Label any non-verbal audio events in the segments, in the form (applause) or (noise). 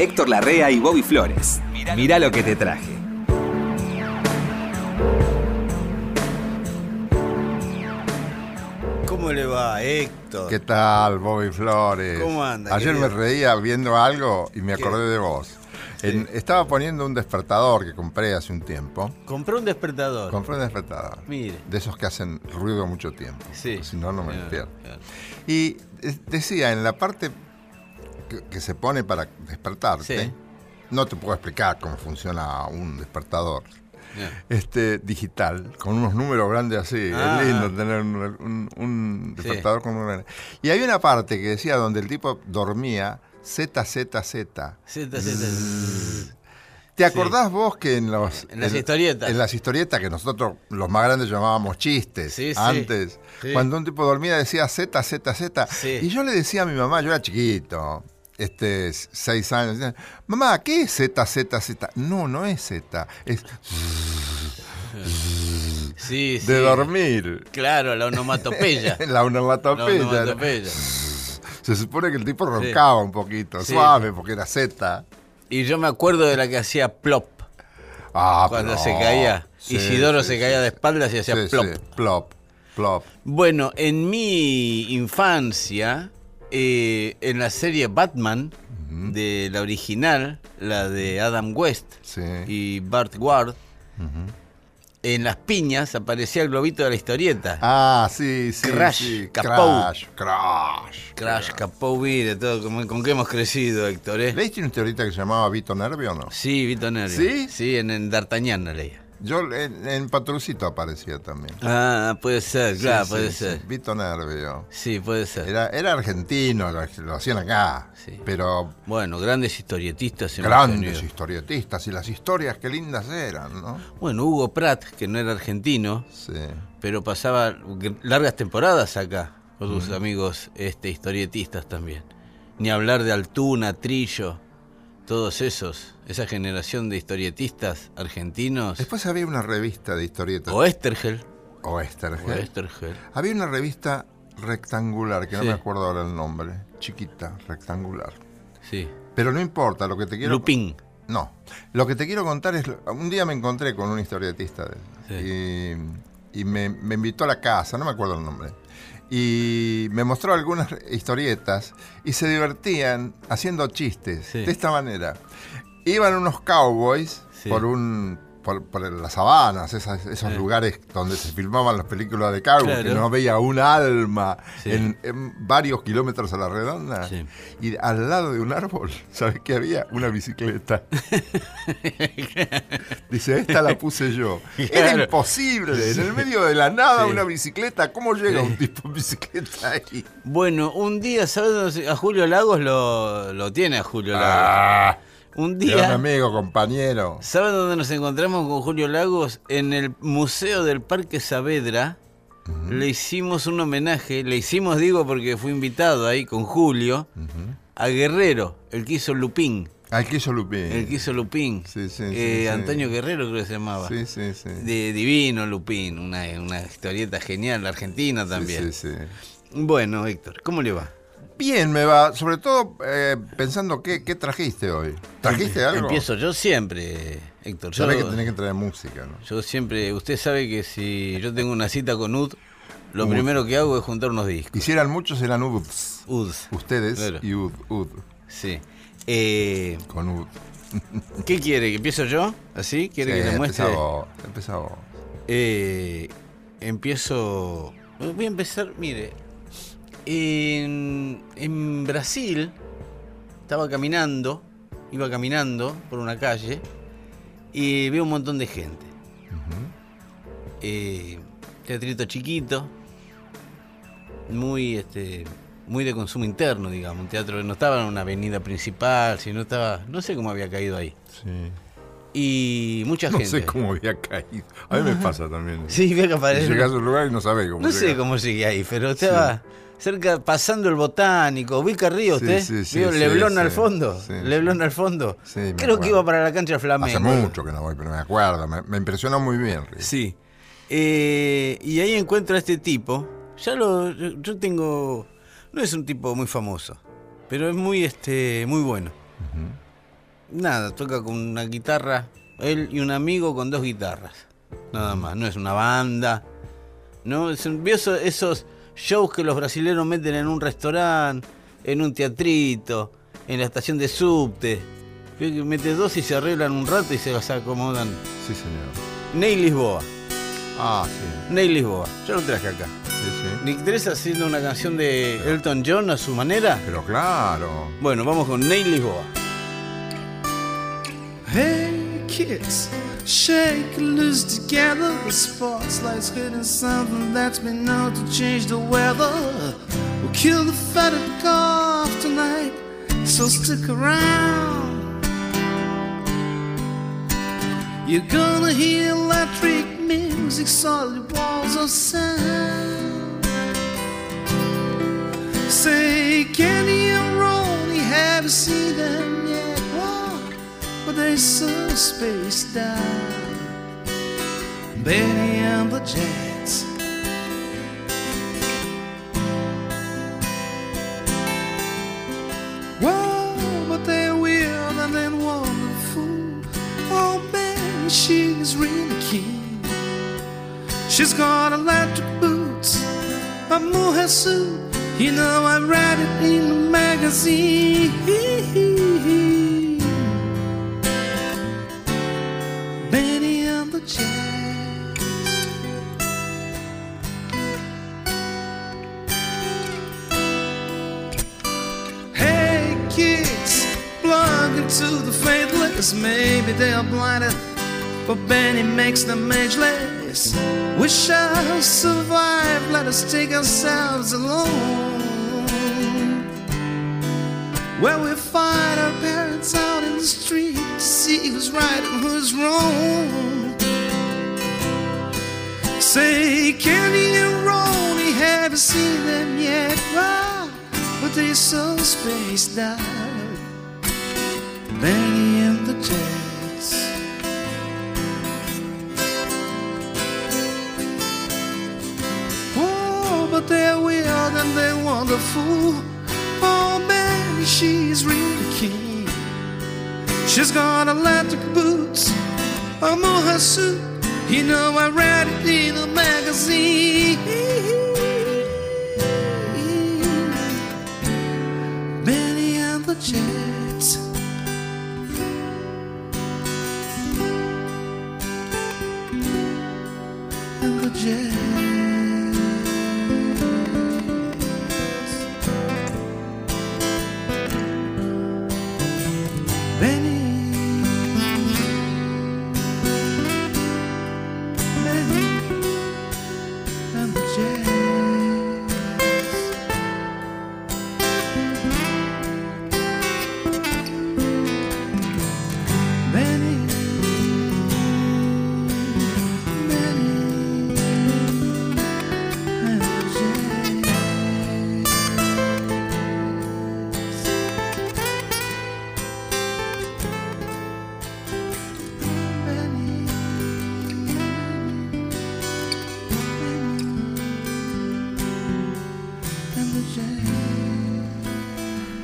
Héctor Larrea y Bobby Flores. Mirá lo que te traje. ¿Cómo le va, Héctor? ¿Qué tal, Bobby Flores? ¿Cómo anda, Ayer querido? me reía viendo algo y me ¿Qué? acordé de vos. En- estaba poniendo un despertador que compré hace un tiempo. Compré un despertador. Compré un despertador. Mire. De esos que hacen ruido mucho tiempo. Sí. Si no, no me Claro, despierto. claro. Y eh, decía, en la parte que, que se pone para despertarte, Sí. no te puedo explicar cómo funciona un despertador. Este digital, con unos números grandes así. Ah. Es lindo tener un, un- un Sí. despertador con números grandes. Y hay una parte que decía donde el tipo dormía Z, Z, Z. Z, Z. ¿Te acordás vos que en los En las historietas. En las historietas que nosotros los más grandes llamábamos chistes Sí, antes, Sí. cuando un tipo dormía decía Z, Z, Z. Y yo le decía a mi mamá, yo era chiquito, este, seis años, mamá, ¿qué es Z, Z, Z? No, no es Z, es Sí, sí. de dormir. Claro, la onomatopeya. La (laughs) la onomatopeya. ¿no? onomatopeya. Se supone que el tipo roncaba un poquito, suave, porque era Z. Y yo me acuerdo de la que hacía plop Ah, cuando pero- se caía. Isidoro se caía de espaldas y hacía plop. plop, plop. Bueno, en mi infancia, eh, en la serie Batman, de la original, la de Adam West Sí. y Bart Ward, en las piñas aparecía el globito de la historieta. Ah, sí, sí. Crash, sí. Capou. Crash, Crash. Crash, Capó, mire, todo con, con qué hemos crecido, Héctor, ¿eh? ¿Leíste una historieta que se llamaba Vito Nervio o no? Sí, Vito Nervi. ¿Sí? Sí, en, en D'Artagnan la leía. Yo en, en Patrucito aparecía también. Ah, puede ser, claro, Sí, puede sí, ser. sí, Vito Nervio. Sí, puede ser. Era, era argentino, lo, lo hacían acá. Sí. Pero Bueno, grandes historietistas grandes historietistas y las historias qué lindas eran, ¿no? Bueno, Hugo Pratt, que no era argentino, Sí. pero pasaba largas temporadas acá con sus amigos este, historietistas también. Ni hablar de Altuna, Trillo, todos esos, esa generación de historietistas argentinos. Después había una revista de historietas. O Estergel. O Estergel. O Estergel. Había una revista rectangular, que no me acuerdo ahora el nombre. Chiquita, rectangular. Sí. Pero no importa, lo que te quiero... Lupín. No, lo que te quiero contar es, un día me encontré con un historietista de él, y, y me, me invitó a la casa, no me acuerdo el nombre, y me mostró algunas historietas y se divertían haciendo chistes Sí. de esta manera. Iban unos cowboys Sí. por un... Por, por las sabanas, esas- esos Sí. lugares donde se filmaban las películas de cowboy, que no veía un alma Sí. en, en varios kilómetros a la redonda. Sí. Y al lado de un árbol, (laughs) ¿sabes qué había? Una bicicleta. (laughs) Dice, esta la puse yo. Era imposible. En el medio de la nada, una bicicleta. ¿Cómo llega un tipo en bicicleta ahí? Bueno, un día, ¿sabes A Julio Lagos lo, lo tiene a Julio Lagos. Ah, un era un día, amigo, compañero. ¿sabes dónde nos encontramos con Julio Lagos? En el Museo del Parque Saavedra. Le hicimos un homenaje, le hicimos, digo, porque fui invitado ahí con Julio, a Guerrero, el que hizo Lupín. Al que hizo Lupín. El que hizo Lupín. Sí, sí, sí, Eh, sí. Antonio Guerrero creo que se llamaba. Sí, sí, sí. De Divino Lupín, una, una historieta genial, argentina también. Sí, sí, sí. Bueno, Héctor, ¿cómo le va? Bien, me va. Sobre todo eh, pensando, ¿qué, ¿qué trajiste hoy? ¿Trajiste algo? Empiezo yo siempre, Héctor. Yo, Sabés que tenés que traer música, ¿no? yo siempre, usted sabe que si yo tengo una cita con UD, lo Ud. primero que hago es juntar unos discos. Hicieran muchos, eran UDs. UD, Ustedes Claro. y UD, UD. sí. Eh, Con UD. ¿Qué quiere? ¿Que empiezo yo? ¿Así? ¿Quiere Sí, que le muestre? empezá vos. Eh, empiezo. Voy a empezar, mire. En, en Brasil estaba caminando, iba caminando por una calle y veo un montón de gente. Eh, teatrito chiquito, muy este muy de consumo interno, digamos, un teatro que no estaba en una avenida principal, sino estaba, no sé cómo había caído ahí. Sí. Y mucha No gente. sé cómo había caído. A mí me pasa también. Sí, veo que aparece. Llegás a un lugar y no sabés cómo No sé cómo sigue ahí, pero estaba cerca, pasando el botánico. ¿Ubica Río Sí, usted? sí, sí, Vio sí. al fondo. Sí. al fondo. Creo que iba para la cancha Flamengo. Hace mucho que no voy, pero me acuerdo. Me, me impresionó muy bien. Rick. Sí. Eh, y ahí encuentro a este tipo. Ya lo. Yo tengo. No es un tipo muy famoso. Pero es muy este. muy bueno. nada, toca con una guitarra, él y un amigo con dos guitarras. Nada más, no es una banda. ¿No? Es un- ¿Vio eso- esos shows que los brasileños meten en un restaurante, en un teatrito, en la estación de subte? Mete dos y se arreglan un rato y se las acomodan. Sí, señor. Ney Lisboa. Ah, sí. Ney Lisboa. Yo lo traje acá. Sí, sí. ¿Nick Teresa haciendo una canción de Elton John a su manera? Pero claro. Bueno, vamos con Ney Lisboa. Hey kids, shake loose together. The spotlight's hitting something that's been known to change the weather. We'll kill the fat and cough tonight, so stick around. You're gonna hear electric music, solid walls of sound. Say, Kenny and Ronnie, have you seen them they're so spaced out. Benny and the Jets. Whoa, but they're weird and then wonderful. Oh, man, she's really keen. She's got electric boots, a mohair suit. You know, I read it in the magazine. (laughs) Hey kids, plug into the faithless. Maybe they are blinded, but Benny makes them ageless. We shall survive. Let us take ourselves alone. Where we find our parents out in the street to see who's right and who's wrong. Say, Kenny and Ronnie, haven't seen them yet? Why? But they're so spaced out. Benny and the Jets. Oh, but they're weird and they're wonderful. Oh, man, she's really keen. She's got electric boots, a mohair suit. You know, I read it in a magazine. Benny and the Jets. And the Jets.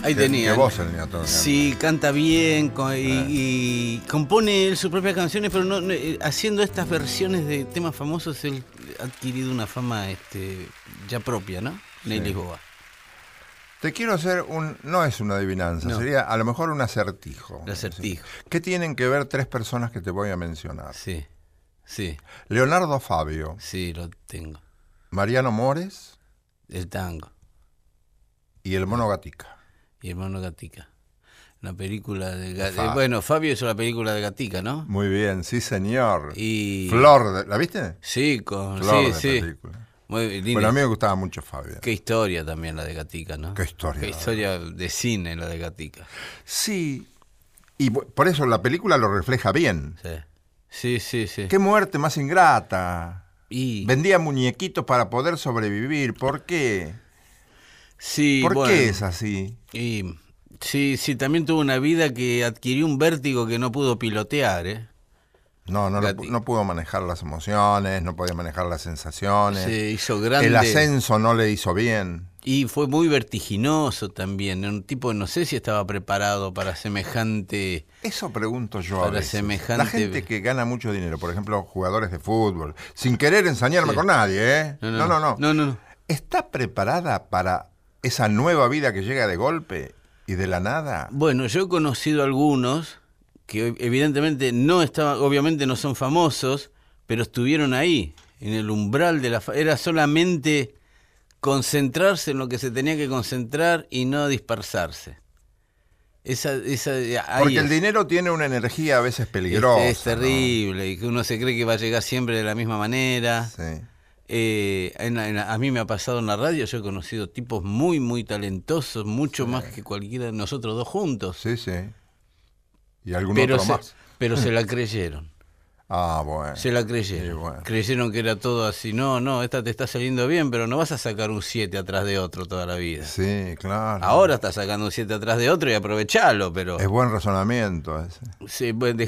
Ahí tenía. el Sí, canta bien y, y compone él sus propias canciones, pero no, no, eh, haciendo estas versiones de temas famosos, él ha adquirido una fama este, ya propia, ¿no? Ney Lisboa. Te quiero hacer un. No es una adivinanza, No. sería a lo mejor un acertijo. El acertijo. ¿Qué tienen que ver tres personas que te voy a mencionar? Sí, sí, Leonardo Fabio, sí, lo tengo. Mariano Mores El tango y el Mono Gatica. Y el mono Gatica. Una película de... Ga- Fa- eh, bueno, Fabio hizo la película de Gatica, ¿no? Muy bien, sí, señor. Y... Flor, de- ¿la viste? Sí, con... Flor sí, de sí. película. Muy linda. Bueno, a mí me gustaba mucho Fabio. Qué historia también la de Gatica, ¿no? Qué historia, Qué historia de cine la de Gatica. Sí, y por eso la película lo refleja bien. Sí, sí, sí. sí. Qué muerte más ingrata. Y, Vendía muñequitos para poder sobrevivir. ¿Por qué? Sí, ¿Por bueno, qué es así? Y, sí, sí, también tuvo una vida que adquirió un vértigo que no pudo pilotear, ¿eh? No, no, lo no pudo manejar las emociones, no podía manejar las sensaciones. Se hizo grande. El ascenso no le hizo bien. Y fue muy vertiginoso también. Un tipo, no sé si estaba preparado para semejante. Eso pregunto yo a Para veces. semejante- La gente que gana mucho dinero, por ejemplo, jugadores de fútbol, sin querer ensañarme Sí. con nadie, ¿eh? No, no, no. no, no, no. ¿Está preparada para esa nueva vida que llega de golpe y de la nada? Bueno, yo he conocido algunos que evidentemente no estaban, obviamente no son famosos, pero estuvieron ahí, en el umbral de la... Era solamente concentrarse en lo que se tenía que concentrar y no dispersarse. Esa, esa, Porque el es. dinero tiene una energía a veces peligrosa. Es, es ¿no? terrible y que uno se cree que va a llegar siempre de la misma manera. Sí. Eh, en en a mí me ha pasado en la radio, yo he conocido tipos muy, muy talentosos, mucho más que cualquiera de nosotros dos juntos. Sí, sí. Y algún pero, otro se, más. pero se la (laughs) creyeron. Ah, bueno. Se la creyeron. Sí, bueno. Creyeron que era todo así. No, no, esta te está saliendo bien, pero no vas a sacar un 7 atrás de otro toda la vida. Sí, claro. Ahora estás sacando un 7 atrás de otro y aprovechalo, pero. Es buen razonamiento ese. Sí, buen de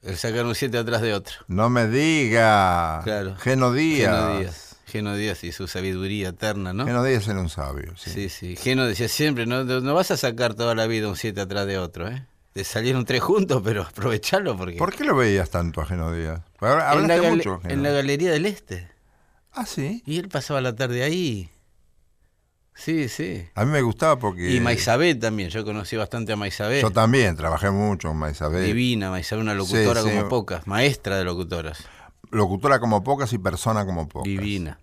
Geno. El sacar un 7 atrás de otro. No me diga. Claro. Geno Díaz. Geno Díaz. Geno Díaz y su sabiduría eterna, ¿no? Geno Díaz era un sabio, sí. Sí, sí. Geno decía siempre, no, no vas a sacar toda la vida un 7 atrás de otro, ¿eh? Te salieron tres juntos, pero aprovechalo porque... ¿Por qué lo veías tanto a Geno Díaz? En, la Hablaste gale- mucho. Geno. en la Galería del Este. Ah, sí. Y él pasaba la tarde ahí. Sí, sí. A mí me gustaba porque. Y Maisabé también, yo conocí bastante a Maisabé. Yo también trabajé mucho con Maisabel. Divina, Maisabé, una locutora Sí, sí. como pocas, maestra de locutoras. Locutora como pocas y persona como pocas. Divina.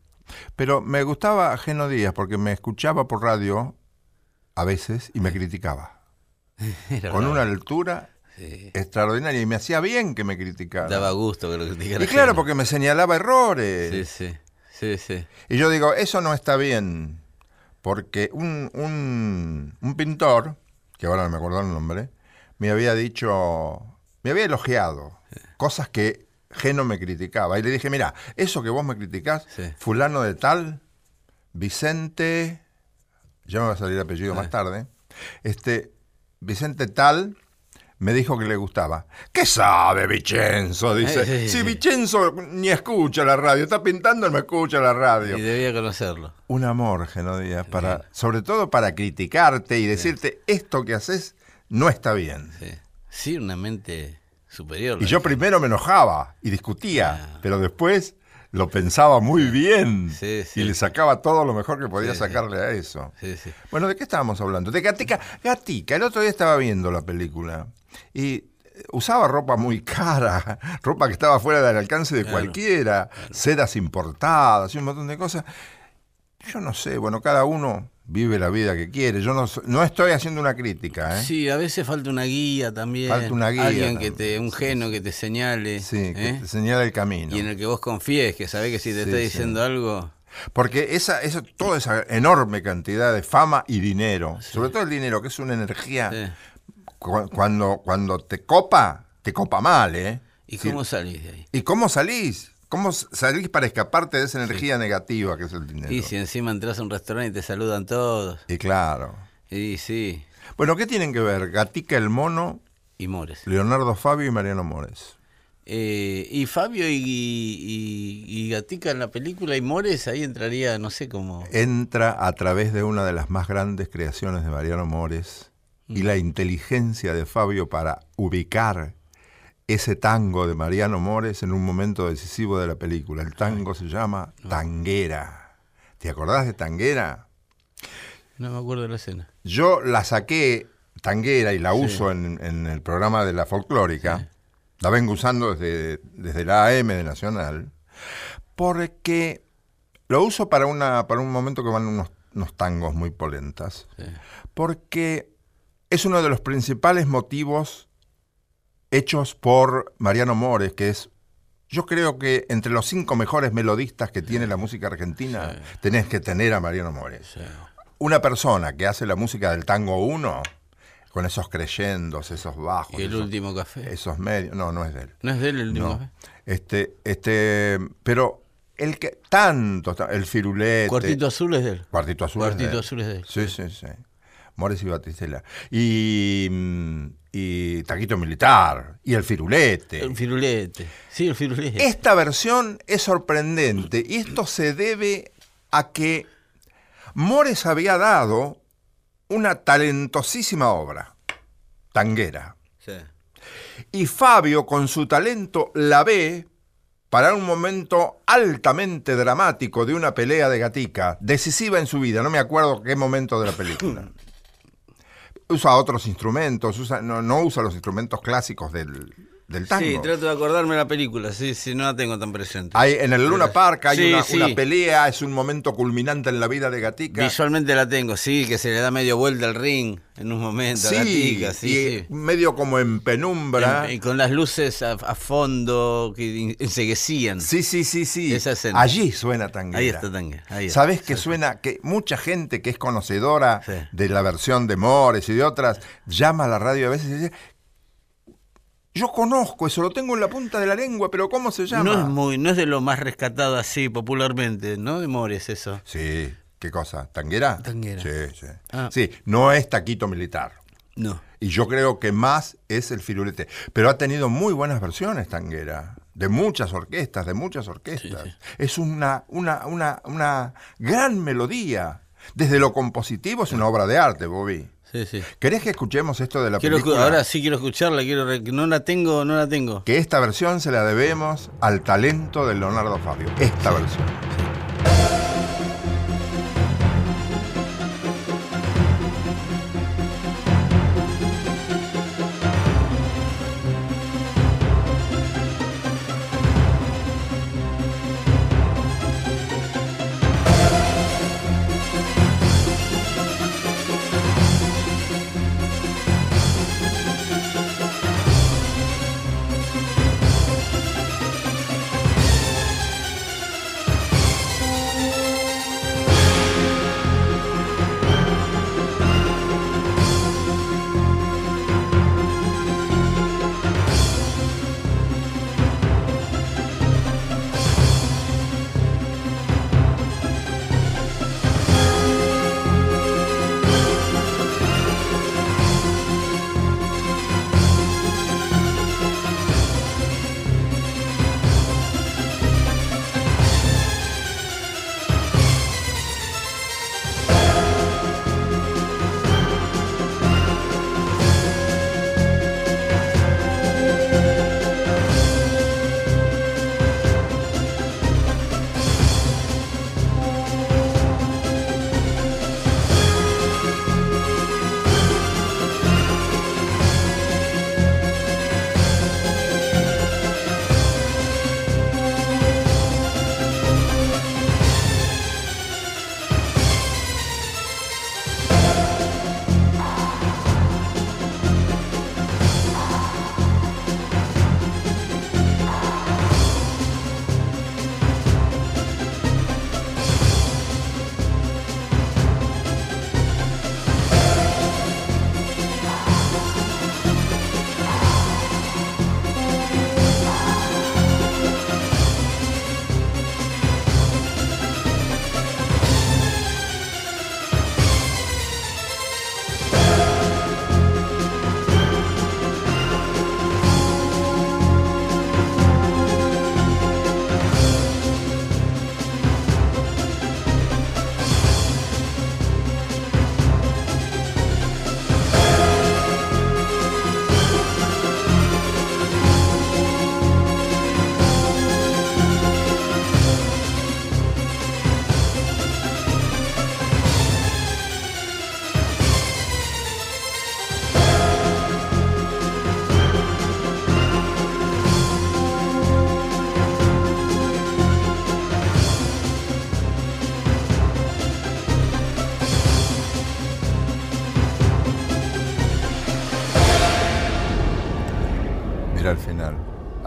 Pero me gustaba Geno Díaz porque me escuchaba por radio a veces y me criticaba. (laughs) Era Con bravo. una altura Sí. extraordinaria y me hacía bien que me criticara. Daba gusto que lo criticara. y claro, Geno. porque me señalaba errores. Sí, sí. Sí, sí. Y yo digo, eso no está bien, porque un, un, un pintor, que ahora no me acuerdo el nombre, me había dicho, me había elogiado cosas que Geno me criticaba. Y le dije, mira, eso que vos me criticás, Sí. fulano de tal, Vicente, ya me va a salir el apellido más tarde, este, Vicente tal, me dijo que le gustaba. ¿Qué sabe Vicenzo? Dice. Si sí. Vicenzo ni escucha la radio, está pintando no escucha la radio. Y debía conocerlo. Un amor, Geno Díaz, para, sobre todo para criticarte y decirte esto que haces no está bien. Sí. Sí, una mente superior. Y yo primero me enojaba y discutía, Ah. pero después lo pensaba muy bien Sí, sí. y le sacaba todo lo mejor que podía Sí, sacarle a eso. Bueno, ¿de qué estábamos hablando? De Gatica. Gatica, el otro día estaba viendo la película y eh, usaba ropa muy cara, (laughs) ropa que estaba fuera del alcance de Claro, cualquiera, sedas importadas y un montón de cosas. Yo no sé, bueno, cada uno vive la vida que quiere. Yo no, no estoy haciendo una crítica, ¿eh? Sí, a veces falta una guía también. Falta una guía Alguien que te, un geno que te señale. Sí, que ¿eh? te señala el camino. Y en el que vos confíes, que sabés que si te Sí, está sí. diciendo algo. Porque esa, esa, toda esa enorme cantidad de fama y dinero, sobre todo el dinero, que es una energía, cu- cuando, cuando te copa, te copa mal, ¿eh? ¿Y cómo salís de ahí? ¿Y cómo salís? ¿Cómo salís para escaparte de esa energía negativa que es el dinero? Y si encima entras a un restaurante y te saludan todos. Y claro. Y sí. Bueno, ¿qué tienen que ver Gatica el Mono, Y Mores. Leonardo Fabio y Mariano Mores? Eh, y Fabio y, y, y Gatica en la película y Mores, ahí entraría, no sé cómo. Entra a través de una de las más grandes creaciones de Mariano Mores y Mm. la inteligencia de Fabio para ubicar ese tango de Mariano Mores en un momento decisivo de la película. El tango se llama Tanguera. ¿Te acordás de Tanguera? No me acuerdo de la escena. Yo la saqué Tanguera y la uso en, en el programa de la folclórica. La vengo usando desde, desde la AM de Nacional. Porque lo uso para, una, para un momento que van unos, unos tangos muy polentas. Sí. Porque es uno de los principales motivos hechos por Mariano Mores, que es, yo creo que entre los cinco mejores melodistas que tiene la música argentina, tenés que tener a Mariano Mores. Sí. Una persona que hace la música del tango 1, con esos creyendos, esos bajos, Y el esos, último café. esos medios, no, no es de él. ¿No es de él el último No. café? Este, este, pero el que tanto, el firulete, Cuartito azul es de él. Cuartito Azul. es de Cuartito él. azul es de él. Sí, sí, sí. Mores y Batistela. Y, mm, y Taquito Militar y el Firulete. El firulete. Sí, el firulete. Esta versión es sorprendente y esto se debe a que Mores había dado una talentosísima obra, Tanguera. Sí. Y Fabio, con su talento, la ve para un momento altamente dramático de una pelea de gatica, decisiva en su vida, no me acuerdo qué momento de la película. (laughs) Usa otros instrumentos, usa- no, no usa los instrumentos clásicos del, del tango. Sí, trato de acordarme la película, sí, sí, no la tengo tan presente. Hay, en el Luna Park hay Sí, una, sí. una pelea, es un momento culminante en la vida de Gatica. Visualmente la tengo, sí, que se le da medio vuelta al ring en un momento, a la tica, sí, y sí. medio como en penumbra. Y con las luces a, a fondo que enseguecían. Sí, sí, sí, sí. Esa escena. Allí suena tanguera. Ahí está Tanguera, ahí está. ¿Sabes que suena? Que mucha gente que es conocedora Sí. de la versión de Mores y de otras, llama a la radio a veces y dice, yo conozco eso, lo tengo en la punta de la lengua, pero ¿cómo se llama? No es muy, no es de lo más rescatado así popularmente, ¿no? De Mores eso. Sí, ¿qué cosa? ¿Tanguera? Tanguera. Sí, sí. Ah. Sí, no es taquito militar. No. Y yo creo que más es el firulete. Pero ha tenido muy buenas versiones, Tanguera. De muchas orquestas, de muchas orquestas. Sí, sí. Es una, una, una, una gran melodía. Desde lo compositivo es una obra de arte, Bobby. Sí, sí. ¿Querés que escuchemos esto de la Quiero, película? ahora sí quiero escucharla, quiero no la tengo, no la tengo. Que esta versión se la debemos al talento de Leonardo Fabio. Esta versión.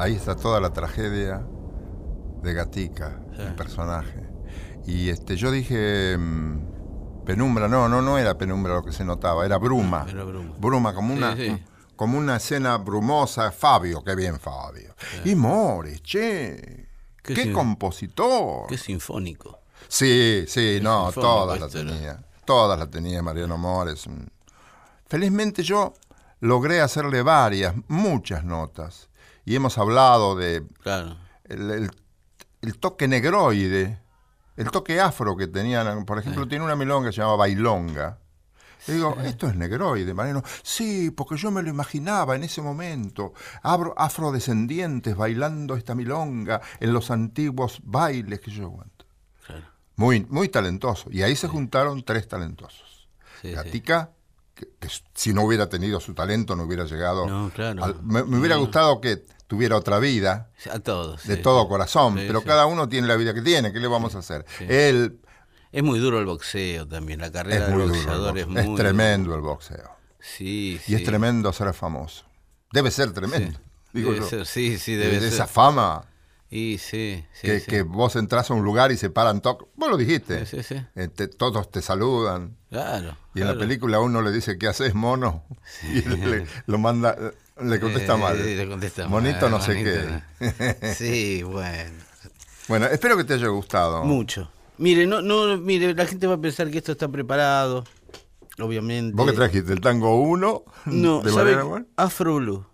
Ahí está toda la tragedia de Gatica, el personaje. Y este, yo dije mm, penumbra, no, no, no era penumbra lo que se notaba, era bruma. Era bruma. como una, Sí, sí. como una escena brumosa. Fabio, qué bien Fabio. Y Mores, che. Qué compositor. Qué sinfónico. Sí, sí, no, todas las esto era. tenía. Todas las tenía Mariano Mores. Felizmente yo logré hacerle varias, muchas notas. Y hemos hablado de Claro. el, el- el toque negroide, el toque afro que tenían. Por ejemplo, tiene una milonga que se llama Bailonga. Y digo, esto es negroide, Mariano. Sí, porque yo me lo imaginaba en ese momento. Abro, afrodescendientes bailando esta milonga en los antiguos bailes que yo aguanto. Claro. Muy, muy talentoso. Y ahí se juntaron tres talentosos. Sí, sí. Gatica, que, que si no hubiera tenido su talento no hubiera llegado. No, claro. al- me, me hubiera No. gustado que tuviera otra vida, A todos. de sí, todo sí. corazón, Sí, pero cada uno tiene la vida que tiene, ¿qué le vamos a hacer? Él Es muy duro el boxeo también. La carrera del duro, el boxeador es muy. es tremendo el boxeo. Sí, Y es tremendo ser famoso. Debe ser tremendo. digo Debe yo. ser, sí, sí, De- debe de ser. esa fama Y sí, sí. que, sí. que vos entras a un lugar y se paran todos. Vos lo dijiste. Sí, sí. Eh, te- todos te saludan. Claro. Y en la película uno le dice, ¿qué haces, mono? (laughs) Y le, lo manda, le contesta Eh, mal. le contesta Monito mal, no sé qué. Sí, bueno. Bueno, espero que te haya gustado. Mucho. Mire, no, no, mire, la gente va a pensar que esto está preparado. Obviamente. ¿Vos qué trajiste? ¿El tango 1? No, de ¿sabe? Afro Blue.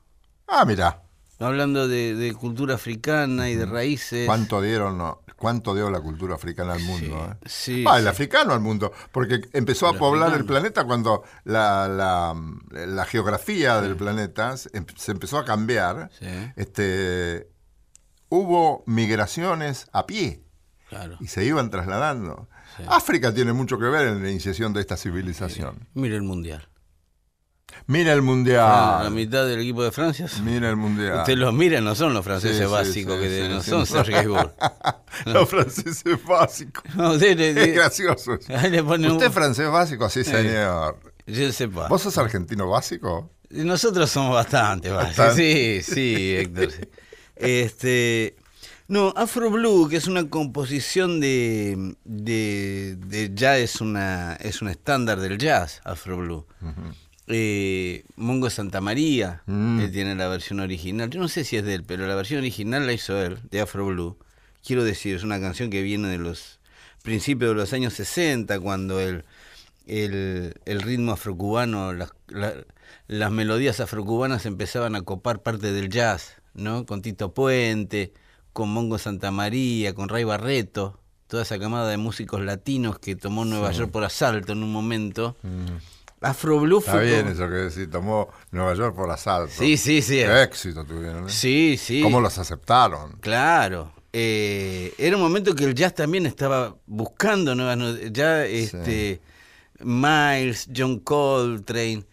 Ah, mira. Hablando de, de cultura africana y de raíces. ¿Cuánto dieron, no? ¿Cuánto dio la cultura africana al mundo? eh? sí, Ah, el sí. africano al mundo, porque empezó a poblar el planeta cuando la, la- la geografía del planeta se em- se empezó a cambiar. Este, hubo migraciones a pie Claro. y se iban trasladando. África tiene mucho que ver en la iniciación de esta civilización. Mire el mundial. Mira el la mundial. mitad del equipo de Francia. Mira el mundial. Usted los mira, no son los franceses Sí, básicos, sí, que no son Serge Gainsbourg. (laughs) Los franceses básicos. No, usted Es gracioso. ¿Usted es francés básico? Sí, señor. Yo sé pas. ¿Vos sos argentino básico? Nosotros somos bastante, básicos. Sí, sí, Héctor. Este, no, Afro Blue, que es una composición de, de, de ya es una es un estándar del jazz, Afro Blue. Eh, Mongo Santa María Mm. él tiene la versión original. Yo no sé si es de él, pero la versión original la hizo él, de Afro Blue. Quiero decir, es una canción que viene de los principios de los años 60, cuando el, el, el ritmo afrocubano, las, la- las melodías afrocubanas empezaban a copar parte del jazz, ¿no? Con Tito Puente, con Mongo Santa María, con Ray Barreto, toda esa camada de músicos latinos que tomó Nueva York por asalto en un momento. Afro Blue Mm. Está bien eso que decís, tomó Nueva York por asalto. Sí, sí, sí. Qué éxito tuvieron. ¿eh? Sí, sí. ¿Cómo los aceptaron? Claro. Eh, era un momento que el jazz también estaba buscando nuevas ya este Miles, John Coltrane,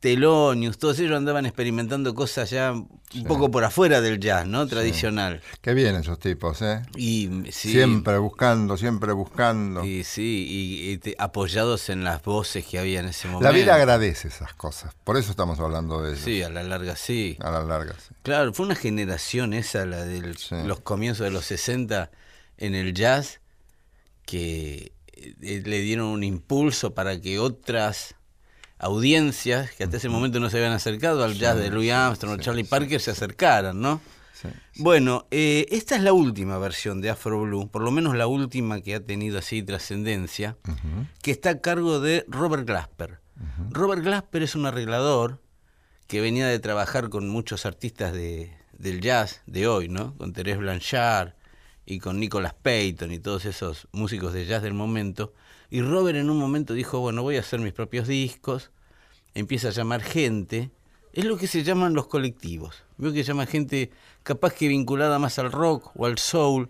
Thelonious, todos ellos andaban experimentando cosas ya un poco por afuera del jazz, ¿no? Tradicional. Qué bien esos tipos, ¿eh? Y sí, Siempre buscando, siempre buscando. y sí, y, y te- apoyados en las voces que había en ese momento. La vida agradece esas cosas. Por eso estamos hablando de ellos. Sí, a la larga sí. A la larga, sí. Claro, fue una generación esa, la de Sí. los comienzos de los 60 en el jazz, que eh, le dieron un impulso para que otras audiencias que hasta ese momento no se habían acercado al jazz de Louis Armstrong o Charlie Parker se acercaran, ¿no? Bueno, eh, esta es la última versión de Afro Blue, por lo menos la última que ha tenido así trascendencia, que está a cargo de Robert Glasper. Robert Glasper es un arreglador que venía de trabajar con muchos artistas de, del jazz de hoy, ¿no? Con Teresa Blanchard y con Nicholas Payton y todos esos músicos de jazz del momento. Y Robert en un momento dijo, bueno, voy a hacer mis propios discos, empieza a llamar gente, es lo que se llaman los colectivos. Veo que llama gente capaz que vinculada más al rock o al soul.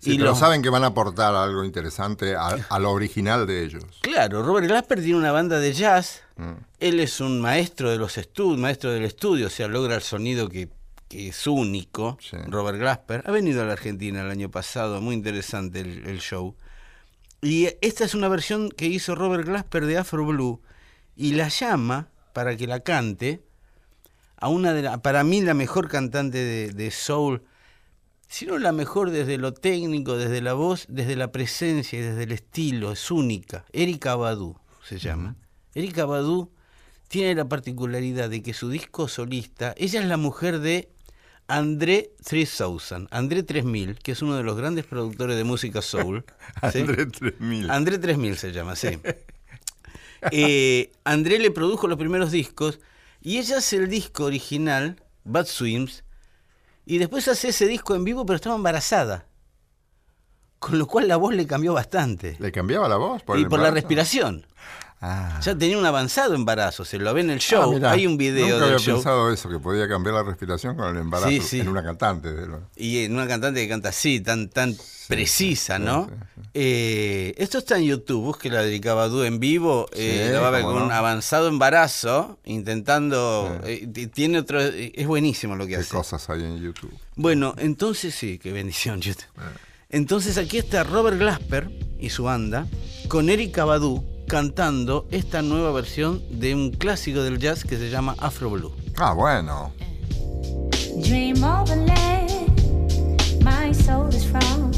Sí, pero los- saben que van a aportar algo interesante a, a lo original de ellos. Claro, Robert Glasper tiene una banda de jazz. Mm. Él es un maestro de los estudios, maestro del estudio, o sea, logra el sonido que, que es único. Sí. Robert Glasper ha venido a la Argentina el año pasado, muy interesante el, el show. Y esta es una versión que hizo Robert Glasper de Afro Blue y la llama para que la cante a una de la, para mí la mejor cantante de, de soul, si no la mejor desde lo técnico, desde la voz, desde la presencia y desde el estilo, es única. Erika Badu se llama. Erika Badu tiene la particularidad de que su disco solista, ella es la mujer de André 3000, André 3000, que es uno de los grandes productores de música soul. (laughs) ¿sí? André 3000. André 3000 se llama, sí. (laughs) Eh, André le produjo los primeros discos Y ella hace el disco original, Bad Swims, y después hace ese disco en vivo, pero estaba embarazada. Con lo cual la voz le cambió bastante. ¿Le cambiaba la voz? y el por la respiración. Ah. Ya tenía un avanzado embarazo, se lo ve en el Ah, show. mirá, Hay un video Nunca del había show. pensado eso, que podía cambiar la respiración con el embarazo Sí, sí. en una cantante. Y en una cantante que canta así, tan, tan precisa, ¿no? Eh, esto está en YouTube, busque la de Cabadú en vivo, eh, la va a ver con no. un avanzado embarazo, intentando... eh, tiene otro... eh, es buenísimo lo que ¿Qué hace. cosas hay en YouTube? Bueno, entonces sí, qué bendición. YouTube. Entonces aquí está Robert Glasper y su banda con Erika Badu cantando esta nueva versión de un clásico del jazz que se llama Afro Blue. Ah, bueno. Dream of a land my soul is from.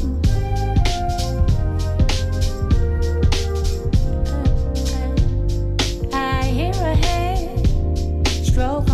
I hear a hand stroke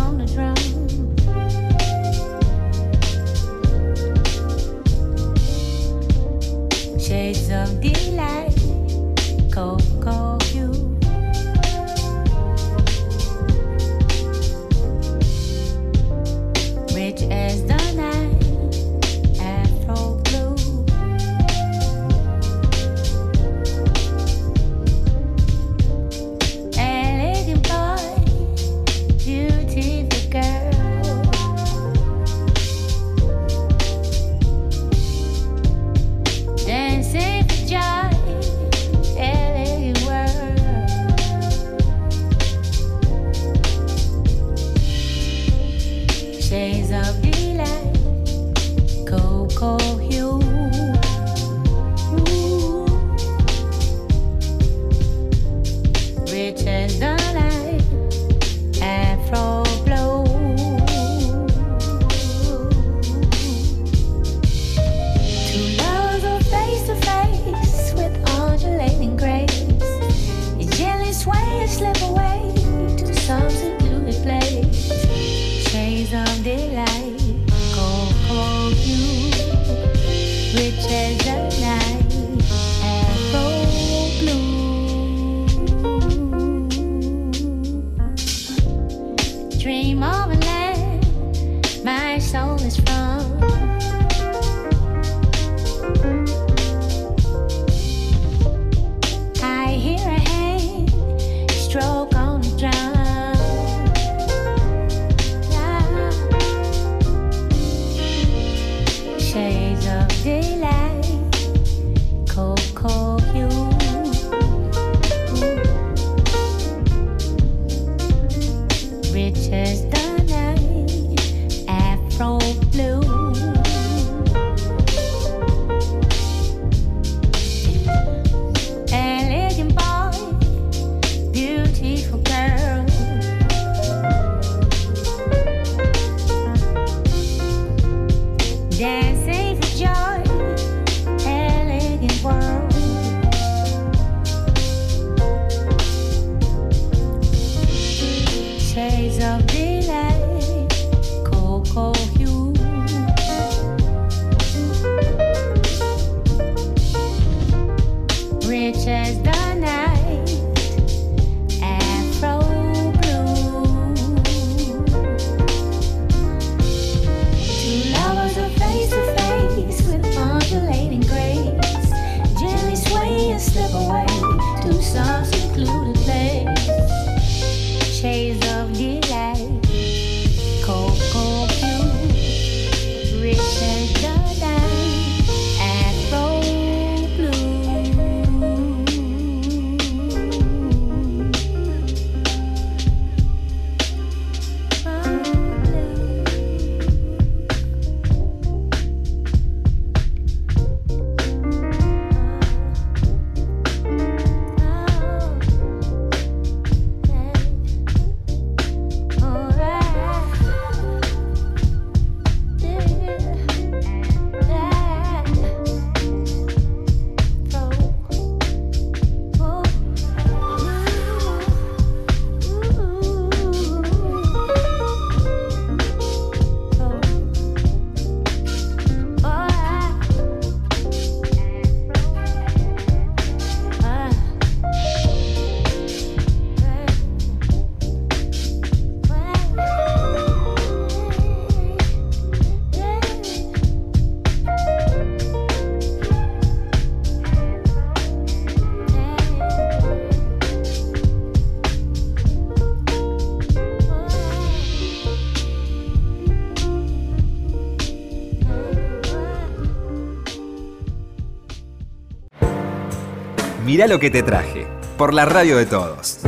Mirá lo que te traje. Por la radio de todos.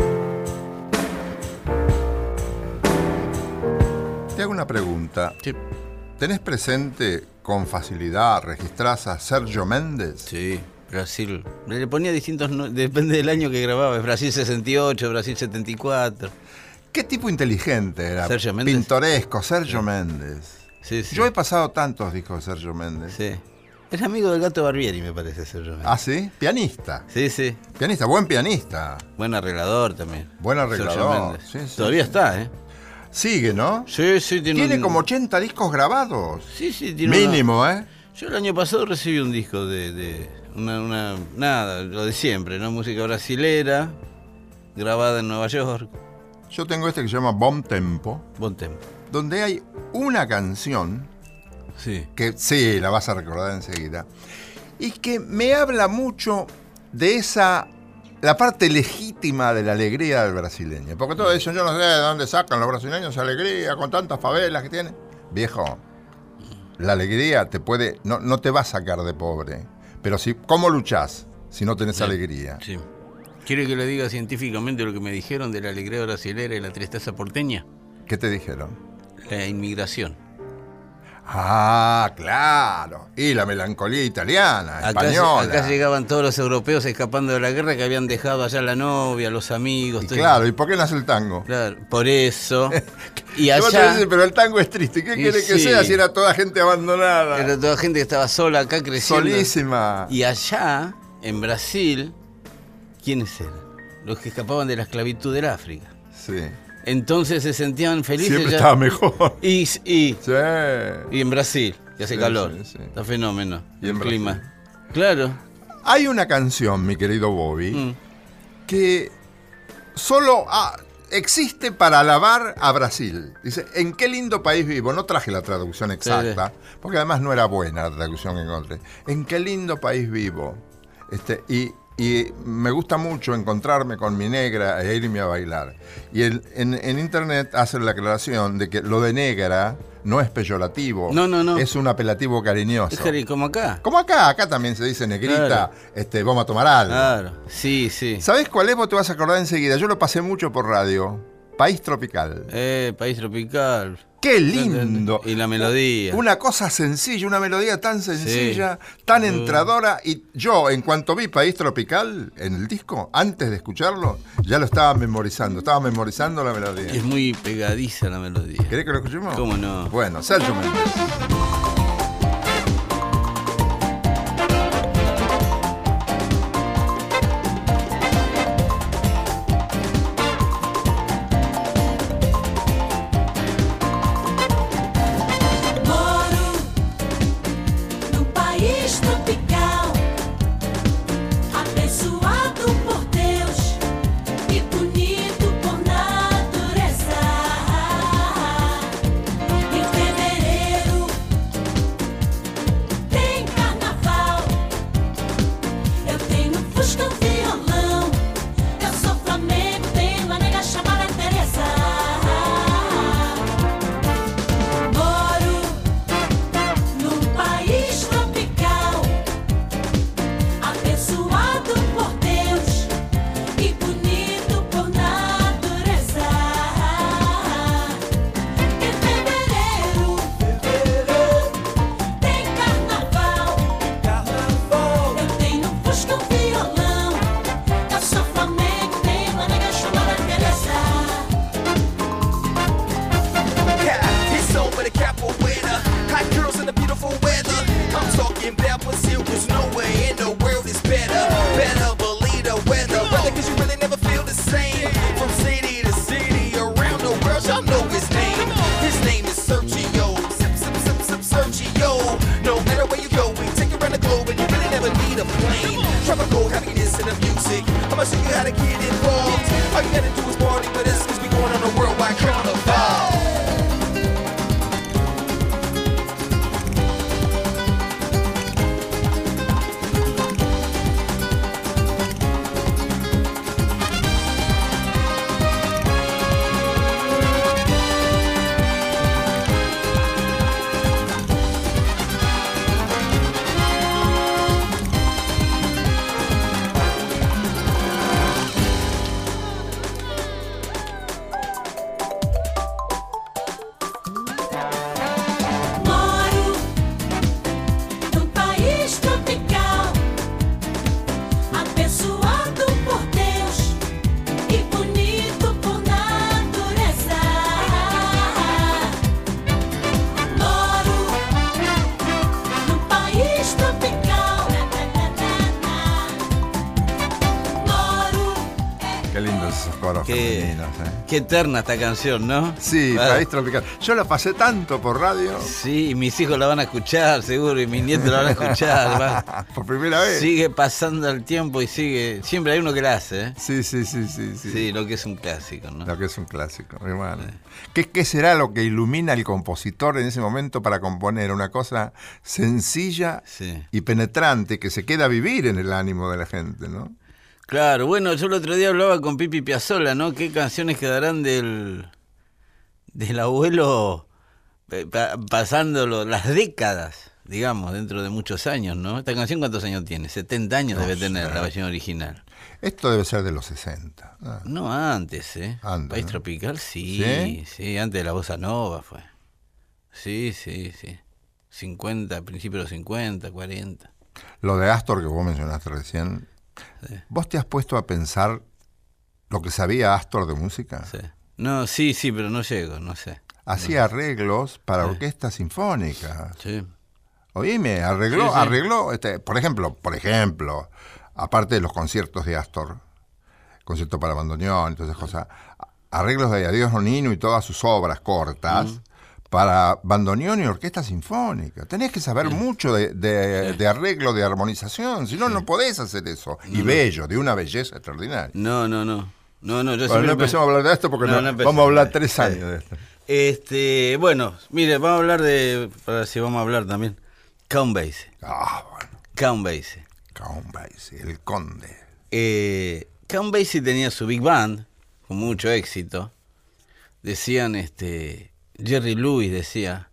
Te hago una pregunta. Sí. ¿Tenés presente con facilidad, registrás a Sergio Méndez? Sí, Brasil. Le ponía distintos, no- depende del año que grababa. Brasil 68, Brasil 74. ¿Qué tipo inteligente era? Sergio Méndez. Pintoresco, Sergio Méndez. Sí, sí. Yo he pasado tantos discos de Sergio Méndez. Sí. Es amigo del gato Barbieri, me parece, Sergio Méndez. ¿Ah, sí? Pianista. Sí, sí. Pianista, buen pianista. Buen arreglador también. Buen arreglador. Méndez. Sí, sí, Todavía sí. está, ¿eh? Sigue, ¿no? Sí, sí, tiene, Tiene un- como 80 discos grabados. Sí, sí, tiene una- Mínimo, ¿eh? Yo el año pasado recibí un disco de, de una, una- nada, lo de siempre, ¿no? Música brasilera, grabada en Nueva York. Yo tengo este que se llama Bomb Tempo, Buen tempo. donde hay una canción Sí. que sí, la vas a recordar enseguida, y que me habla mucho de esa, la parte legítima de la alegría del brasileño. Porque todos dicen, yo no sé de dónde sacan los brasileños alegría con tantas favelas que tienen. Viejo, la alegría te puede, no, no te va a sacar de pobre, pero si, ¿cómo luchás si no tenés alegría? Sí. ¿Quiere que le diga científicamente lo que me dijeron de la alegría brasilera y la tristeza porteña? ¿Qué te dijeron? La inmigración. Ah, claro. Y la melancolía italiana, Acá, española. acá llegaban todos los europeos escapando de la guerra que habían dejado allá la novia, los amigos. Y todo- claro, ¿y por qué nace el tango? Claro, por eso. (laughs) Y allá pero el tango es triste. ¿Qué quiere que sea si era toda gente abandonada? era toda gente que estaba sola acá creciendo. Solísima. Y allá, en Brasil, ¿quiénes eran? Los que escapaban de la esclavitud del África. Sí. Entonces se sentían felices. Siempre ya- estaba mejor. (laughs) Y, y, Sí. y en Brasil, que hace Sí, calor. sí. Está fenómeno. Y en el Brasil. clima. Claro. Hay una canción, mi querido Bobby, Mm. que solo ah, existe para alabar a Brasil. Dice, ¿en qué lindo país vivo? No traje la traducción exacta, porque además no era buena la traducción que encontré. ¿En qué lindo país vivo? Este, y, y me gusta mucho encontrarme con mi negra e irme a bailar. Y en, en- en internet hacen la aclaración de que lo de negra no es peyorativo. No, no, no. Es un apelativo cariñoso. Es como acá. Como acá, acá también se dice negrita, Claro. este, vamos a tomar algo. Claro. Sí, sí. ¿Sabés cuál es? Vos te vas a acordar enseguida. Yo lo pasé mucho por radio. País tropical. Eh, país tropical. ¡Qué lindo! Y la melodía. Una cosa sencilla, una melodía tan sencilla, tan entradora. Y yo, en cuanto vi País Tropical en el disco, antes de escucharlo, ya lo estaba memorizando. Estaba memorizando la melodía. Es muy pegadiza la melodía. ¿Querés que lo escuchemos? ¿Cómo no? Bueno, Sergio Méndez. All you gotta do is party with us. Qué eterna esta canción, ¿no? Sí, Ah, País Tropical. Yo la pasé tanto por radio Sí, y mis hijos la van a escuchar, seguro, y mis nietos la van a escuchar. va. (laughs) por primera vez. Sigue pasando el tiempo y sigue. Siempre hay uno que la hace, ¿eh? Sí, sí, sí, sí. sí. Sí, lo que es un clásico, ¿no? Lo que es un clásico, hermano. ¿Qué, ¿Qué será lo que ilumina al compositor en ese momento para componer una cosa sencilla Sí. y penetrante que se queda a vivir en el ánimo de la gente, ¿no? Claro, bueno, yo el otro día hablaba con Pipi Piazzolla, ¿no? ¿Qué canciones quedarán del, del abuelo eh, pa- pasándolo las décadas, digamos, dentro de muchos años, ¿no? Esta canción, ¿cuántos años tiene? 70 años debe tener la versión original. Esto debe ser de los 60. Ah, No, antes, ¿eh? Antes, País ¿no? Tropical, sí, ¿Sí? sí, antes de la Bossa Nova fue. Sí, sí, sí. 50, principios de los 50, 40. Lo de Astor que vos mencionaste recién, ¿vos te has puesto a pensar lo que sabía Astor de música? Sí. No, sí, sí, pero no llego, no sé. Hacía arreglos para orquestas sinfónicas. Sí. Oíme, arregló, arregló, este, por ejemplo, por ejemplo, aparte de los conciertos de Astor, concierto para bandoneón esas cosas, arreglos de Adiós Nonino y todas sus obras cortas para bandoneón y orquesta sinfónica. Tenés que saber mucho de, de- de arreglo, de armonización, si no, no podés hacer eso. y bello, de una belleza extraordinaria. No, no, no. No, no, yo Bueno, no empecemos a hablar de esto porque No, no- no empecemos. vamos a hablar tres años de esto. Este, bueno, mire, vamos a hablar de, para si vamos a hablar también, Count Basie. Ah, bueno, Count Basie. Count Basie, el conde. Eh, Count Basie tenía su big band, con mucho éxito. Decían, este, Jerry Lewis decía,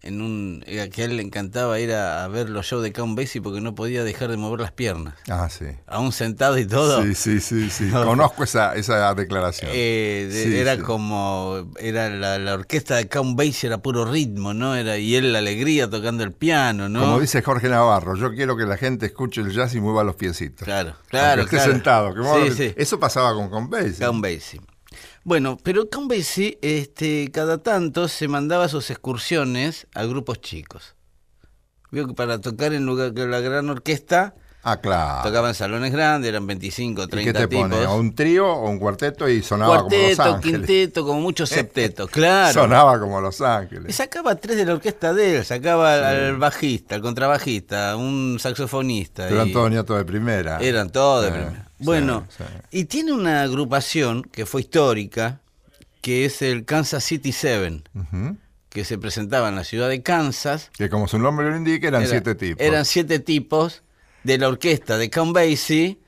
en un, que a él le encantaba ir a, a ver los shows de Count Basie porque no podía dejar de mover las piernas. Ah, sí. Aún sentado y todo. Sí, sí, sí, sí. (laughs) No. Conozco esa, esa declaración. Eh, de- Sí, era sí. como era la, la orquesta de Count Basie era puro ritmo no era y él la alegría tocando el piano no Como dice Jorge Navarro, yo quiero que la gente escuche el jazz y mueva los piecitos. Claro, claro, Aunque esté claro. sentado. que mueva Sí, los- sí. Eso pasaba con Count Basie. Count Basie bueno pero Basie este cada tanto se mandaba sus excursiones a grupos chicos. Vio que para tocar en lugar que la gran orquesta Ah, claro. tocaban salones grandes eran 25 ¿Y 30 qué te tipos pone? ¿A un trío o un cuarteto y sonaba como Los cuarteto Ángeles? quinteto como mucho septeto claro Sonaba como Los Y Ángeles. sacaba tres de la orquesta de él, sacaba al, al bajista, al contrabajista, un saxofonista. Eran y todos nietos de primera. eran todos de Sí, primera. Bueno, sí. y tiene una agrupación que fue histórica, que es el Kansas City Seven, que se presentaba en la ciudad de Kansas. Que como su nombre lo indica, eran Era- siete tipos. Eran siete tipos de la orquesta de Count Basie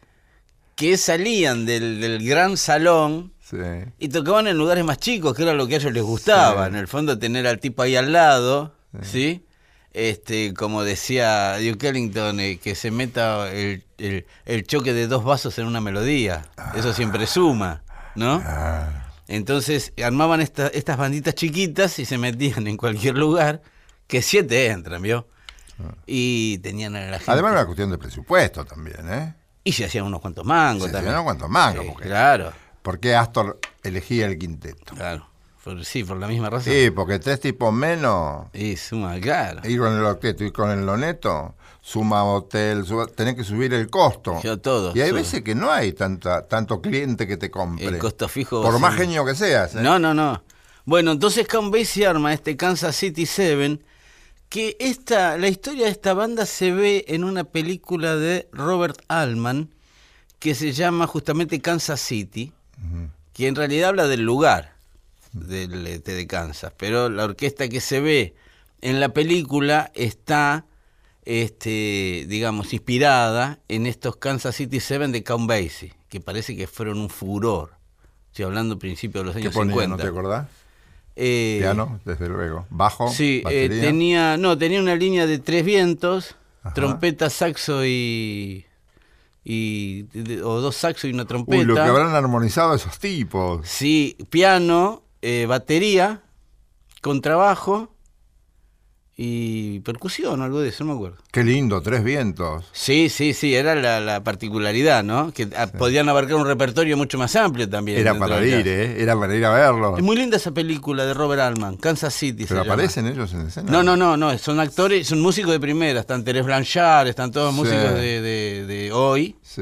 que salían del, del gran salón Sí. y tocaban en lugares más chicos, que era lo que a ellos les gustaba. Sí. En el fondo, tener al tipo ahí al lado, ¿sí? Este, como decía Duke Ellington, eh, que se meta el, el- el choque de dos vasos en una melodía. Eso siempre suma, ¿no? Ah, Entonces armaban esta- estas banditas chiquitas y se metían en cualquier lugar, que siete entran, ¿vio? Y tenían a la gente. Además, era una cuestión de presupuesto también, ¿eh? y se hacían unos cuantos mangos Se también. hacían unos cuantos mangos, Sí, porque- Claro, ¿Por qué Astor elegía el quinteto? claro. Por- sí, por la misma razón. Sí, porque tres tipos menos, Y suma, claro. ir con el octeto y con el loneto, suma hotel, suma- tenés que subir el costo. Yo todo, Y hay sube. veces que no hay tanta, tanto cliente que te compre. El costo fijo. Por más sí. genio que seas. ¿eh? No, no, no. Bueno, entonces Count Basie arma este Kansas City Seven, que esta, la historia de esta banda se ve en una película de Robert Altman, que se llama justamente Kansas City, que en realidad habla del lugar del, este, de Kansas, pero la orquesta que se ve en la película está, este, digamos, inspirada en estos Kansas City Seven de Count Basie, que parece que fueron un furor. Estoy hablando principios de los ¿Qué años ponía? 50. ¿No te acordás? Eh, Piano, desde luego. Bajo, Sí, eh, tenía, no, tenía una línea de tres vientos, Ajá. trompeta, saxo y, y o dos saxos y una trompeta. Uy, lo que habrán armonizado esos tipos. Sí, piano, eh, batería, contrabajo y percusión, algo de eso, no me acuerdo. Qué lindo, tres vientos. Sí, sí, sí, era la, la particularidad, ¿no? Que ah, podían abarcar un repertorio mucho más amplio también. Era para ir. ¿eh? Era para ir a verlo. Es muy linda esa película de Robert Altman, Kansas City. Pero llama. aparecen ellos en escena. No, no, no, no, son actores, son músicos de primera, están Terés Blanchard, están todos Sí. músicos de, de- de hoy. Sí.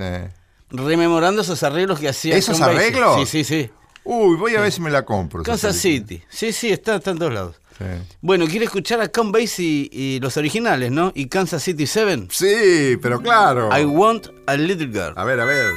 rememorando esos arreglos que hacía. ¿Esos arreglos? Sí, sí, sí. Uy, voy a ver si me la compro. Kansas. City. Sí, sí, está, está en todos lados. Sí. Bueno, quiere escuchar a Count Basie y los originales, ¿no? Y Kansas City 7. Sí, pero claro. I want a little girl. A ver, a ver.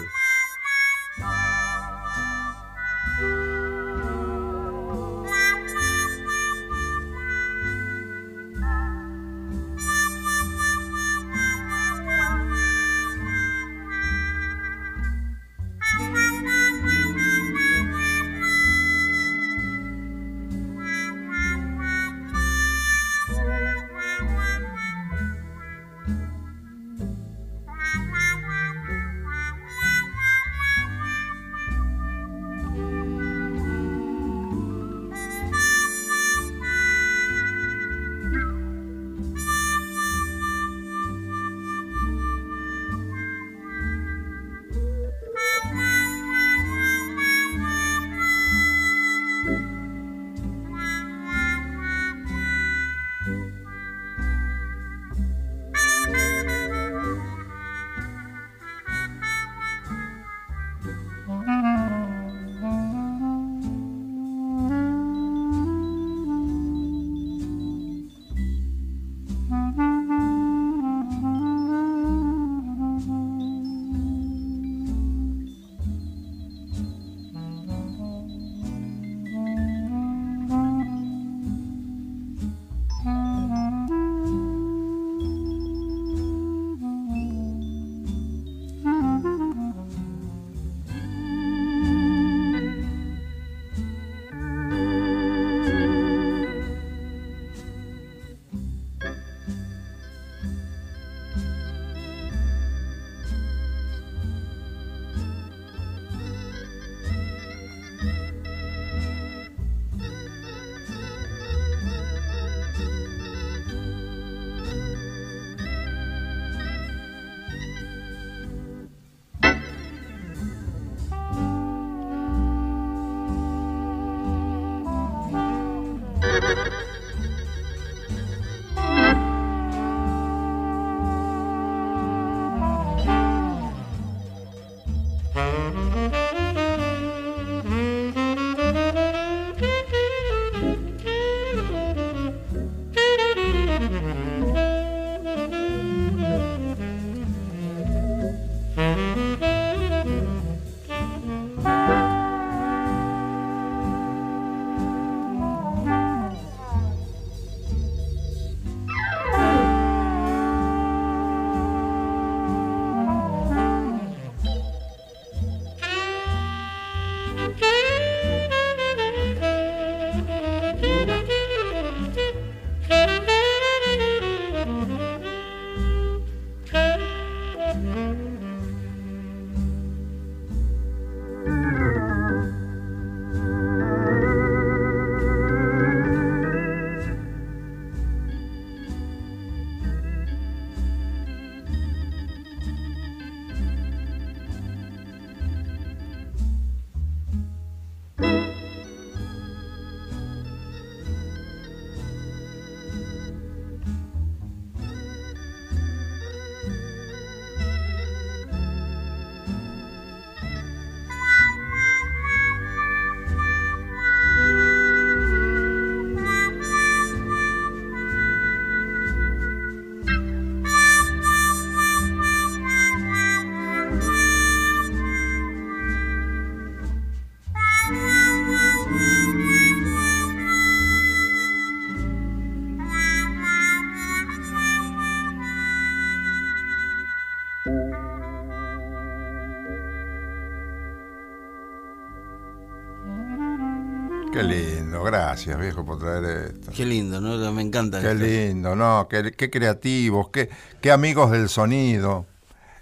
Qué lindo, gracias viejo por traer esto. Qué lindo, ¿no? Me encanta. Qué esto. lindo, ¿no? Qué, qué creativos, qué, qué amigos del sonido.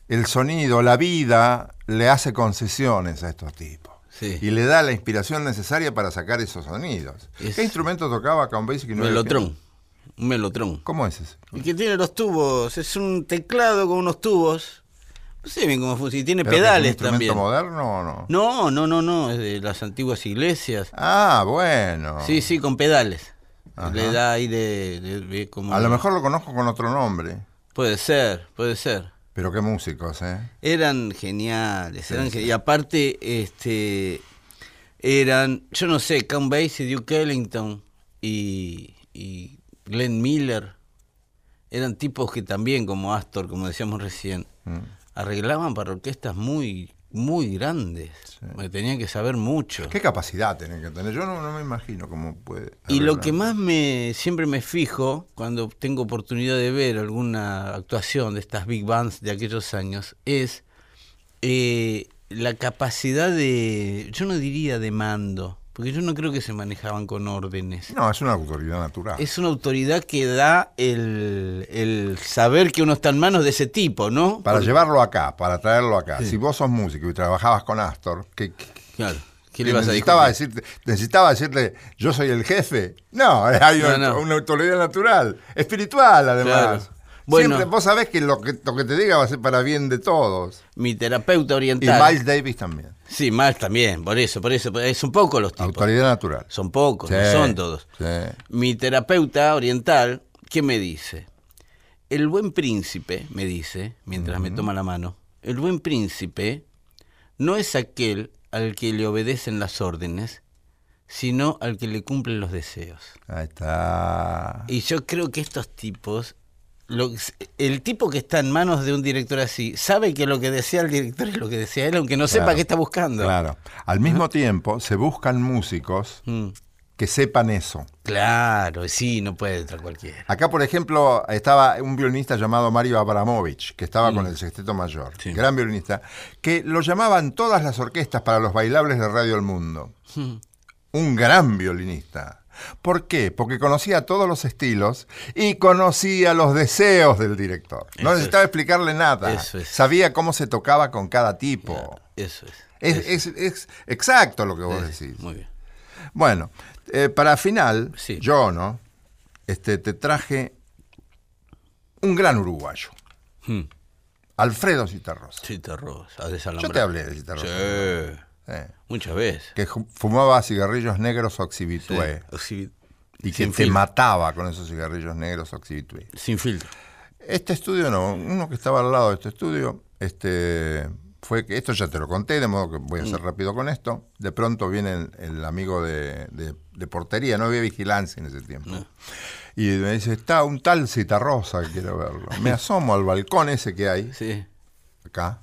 El sonido, la vida, le hace concesiones a estos tipos. Sí. Y le da la inspiración necesaria para sacar esos sonidos. Es- ¿Qué instrumento tocaba Count Basie? que no el Melotrón. Un melotrón. ¿Cómo es ese? Y que tiene los tubos. Es un teclado con unos tubos. No sé bien cómo funciona. Y tiene ¿Pero que es un pedales también. moderno o no? No, no, no, no. Es de las antiguas iglesias. Ah, bueno. Sí, sí, con pedales. Ajá. Le da ahí de, de- de como... A lo mejor lo conozco con otro nombre. Puede ser, puede ser. Pero qué músicos, ¿eh? Eran geniales, eran gen- y aparte, este, eran, yo no sé, Count Basie, Duke Ellington y, y Glenn Miller, eran tipos que también, como Astor, como decíamos recién, Mm. Arreglaban para orquestas muy, muy grandes, porque tenían que saber mucho. ¿Qué capacidad tienen que tener? Yo no, no me imagino cómo puede. Y lo que más me siempre me fijo cuando tengo oportunidad de ver alguna actuación de estas big bands de aquellos años es eh, la capacidad de, yo no diría de mando, porque yo no creo que se manejaban con órdenes. No, es una autoridad natural. Es una autoridad que da el, el saber que uno está en manos de ese tipo, ¿no? Para Porque- llevarlo acá, para traerlo acá. Sí. Si vos sos músico y trabajabas con Astor, ¿qué, qué- Claro. ¿Qué qué le vas a necesitaba, discutir? decirte, necesitaba decirle, yo soy el jefe? No, (laughs) hay una, No, no. una autoridad natural, espiritual además. Claro. Bueno. Siempre, vos sabés que lo, que lo que te diga va a ser para bien de todos. Mi terapeuta Y oriental. Miles Davis también. Sí, Miles también, por eso, por eso. Es un poco los tipos. Autoridad natural. Son pocos, no son todos. sí. Mi terapeuta oriental, ¿qué me dice? El buen príncipe, me dice, mientras me toma la mano, el buen príncipe no es aquel al que le obedecen las órdenes, sino al que le cumplen los deseos. Ahí está. Y yo creo que estos tipos, lo- el tipo que está en manos de un director así, sabe que lo que desea el director es lo que desea él, aunque no sepa qué está buscando. Claro. Al mismo tiempo, se buscan músicos Mm, que sepan eso. claro, sí, no puede entrar cualquiera. Acá, por ejemplo, estaba un violinista llamado Mario Abramovich, que estaba con el sexteto mayor, Mm. Sí. gran violinista, que lo llamaban todas las orquestas para los bailables de Radio El Mundo. Mm. Un gran violinista. ¿Por qué? Porque conocía todos los estilos y conocía los deseos del director. No Eso necesitaba es. explicarle nada. Eso es. Sabía cómo se tocaba con cada tipo. Eso es. Es, eso es- es exacto lo que vos decís. Muy bien. Bueno, eh, para final, Sí. yo, ¿no? Este, te traje un gran uruguayo, Hmm. Alfredo Citarrosa. Citarrosa. Yo te hablé de Citarrosa. Sí, Eh, muchas veces. que fumaba cigarrillos negros oxibitué Sí. y que te mataba con esos cigarrillos negros oxibitué. Sin filtro. Este estudio no, uno que estaba al lado de este estudio, este fue que esto ya te lo conté, de modo que voy a Mm. ser rápido con esto. De pronto viene el, el amigo de, de- de portería, no había vigilancia en ese tiempo. Y me dice, está un tal Citarrosa quiero verlo. Me (laughs) asomo al balcón ese que hay, Sí. acá,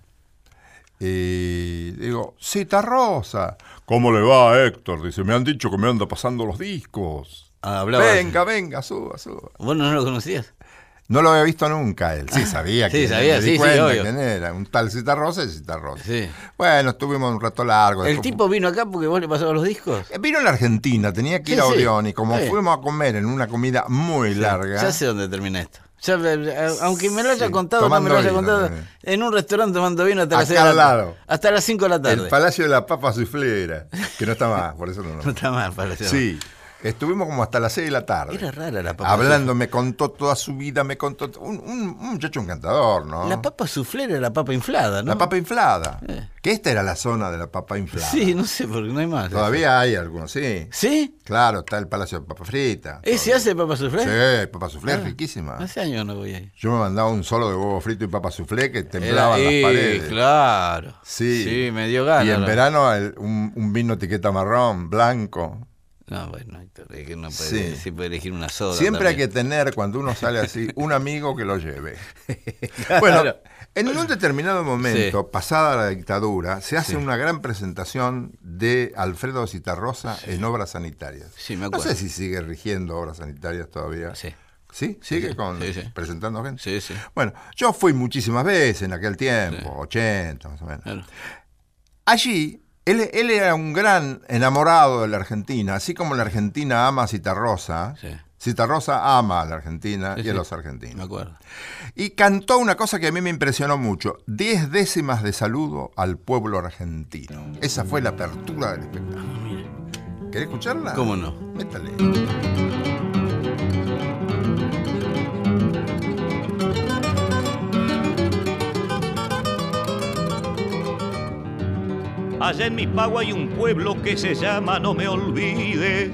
y digo, Citarrosa. ¿Cómo le va, Héctor? Dice, me han dicho que me anda pasando los discos. Ah, hablaba. Venga, venga, suba, suba. ¿Vos no lo conocías? No lo había visto nunca él. Sí, sabía Sí, quién sabía, sí, sí, cuenta obvio. quién era. Un tal Citarrosa y Citarrosa. Sí. Bueno, estuvimos un rato largo. ¿El después tipo vino acá porque vos le pasabas los discos? fu- Vino a la Argentina, tenía que ir Sí, a sí. Orión y como Sí. fuimos a comer en una comida muy larga. Ya sé dónde termina esto. Ya, eh, aunque me lo haya Sí, contado, no me lo haya vino, contado. eh. En un restaurante tomando vino hasta las de la al tarde. lado. Hasta las 5 de la tarde. El Palacio de la Papa Suflera, que no está más, por eso no. No (laughs) no. está mal, parece. Sí, estuvimos como hasta las 6 de la tarde. Era rara la papa Hablando, me contó toda su vida, me contó. Un, un- un muchacho encantador, ¿no? La papa suflera era la papa inflada, ¿no? La papa inflada. Eh. Que esta era la zona de la papa inflada. Sí, no sé, porque no hay más. Todavía hay algunos, sí. ¿Sí? Claro, está el Palacio de Papa Frita. ¿Ese Todavía. hace papa suflé? Sí, papa soufflé, Ah, riquísima. Hace años no voy ahí. Yo me mandaba un solo de huevo frito y papa soufflé que eh, las paredes. Claro. Sí. Sí, me dio ganas. Y en ¿no? verano el- un, un vino etiqueta marrón, blanco. No, bueno, Héctor, es que no puede, Sí. sí puede elegir una soda. Siempre hay que tener, cuando uno sale así, (laughs) un amigo que lo lleve. (laughs) Claro. Bueno, en un determinado momento, Sí. pasada la dictadura, se hace Sí. una gran presentación de Alfredo Citarrosa en obras sanitarias. Sí, me No acuerdo. sé si sigue rigiendo obras sanitarias todavía. Sí. ¿Sí? ¿Sigue con presentando gente? Sí, sí. Bueno, yo fui muchísimas veces en aquel tiempo, Sí. 80 más o menos. Claro. Allí, él, él era un gran enamorado de la Argentina, así como la Argentina ama a Citarrosa. Sí. Citarrosa ama a la Argentina Sí, y a sí. los Me argentinos. acuerdo. Y cantó una cosa que a mí me impresionó mucho, diez décimas de saludo al pueblo argentino. Esa fue la apertura del espectáculo. ¿Querés escucharla? ¿Cómo no? Métale. Allá en mi pago hay un pueblo que se llama No me olvides.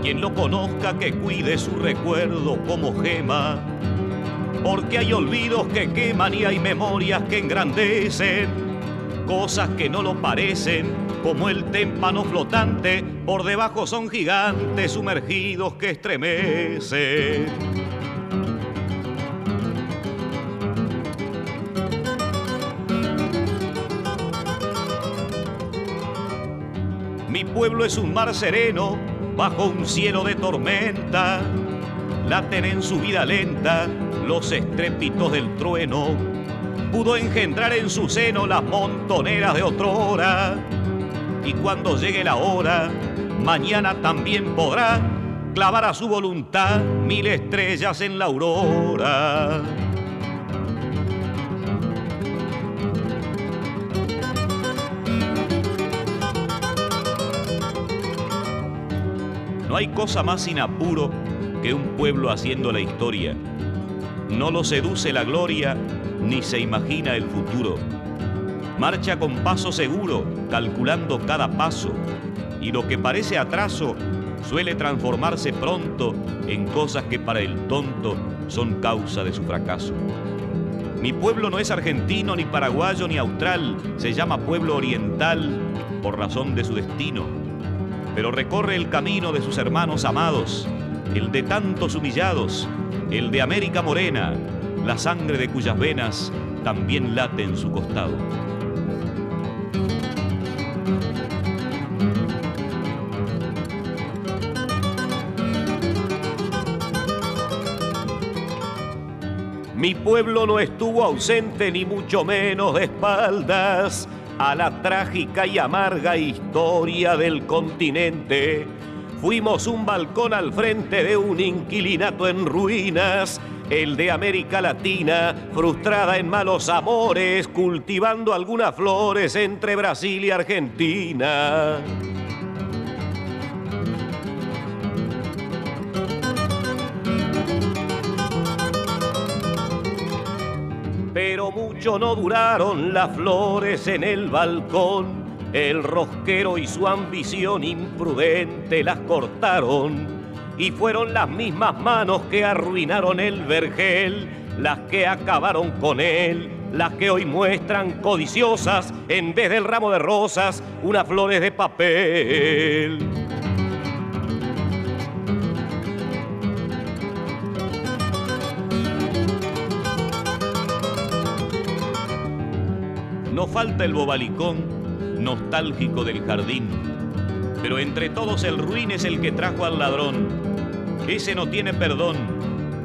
Quien lo conozca que cuide su recuerdo como gema. porque hay olvidos que queman y hay memorias que engrandecen, cosas que no lo parecen, como el témpano flotante, por debajo son gigantes sumergidos que estremecen. Pueblo es un mar sereno bajo un cielo de tormenta. Laten en su vida lenta los estrépitos del trueno. Pudo engendrar en su seno las montoneras de otrora. Y cuando llegue la hora, mañana también podrá clavar a su voluntad mil estrellas en la aurora. No hay cosa más sin apuro que un pueblo haciendo la historia. No lo seduce la gloria ni se imagina el futuro. Marcha con paso seguro, calculando cada paso, y lo que parece atraso suele transformarse pronto en cosas que para el tonto son causa de su fracaso. Mi pueblo no es argentino, ni paraguayo, ni austral, se llama pueblo oriental por razón de su destino pero recorre el camino de sus hermanos amados, el de tantos humillados, el de América Morena, la sangre de cuyas venas también late en su costado. Mi pueblo no estuvo ausente ni mucho menos de espaldas a la trágica y amarga historia del continente. Fuimos un balcón al frente de un inquilinato en ruinas, el de América Latina, frustrada en malos amores, cultivando algunas flores entre Brasil y Argentina. Pero mucho no duraron las flores en el balcón. El rosquero y su ambición imprudente las cortaron y fueron las mismas manos que arruinaron el vergel, las que acabaron con él, las que hoy muestran codiciosas en vez del ramo de rosas unas flores de papel. No falta el bobalicón nostálgico del jardín, pero entre todos el ruin es el que trajo al ladrón. Ese no tiene perdón.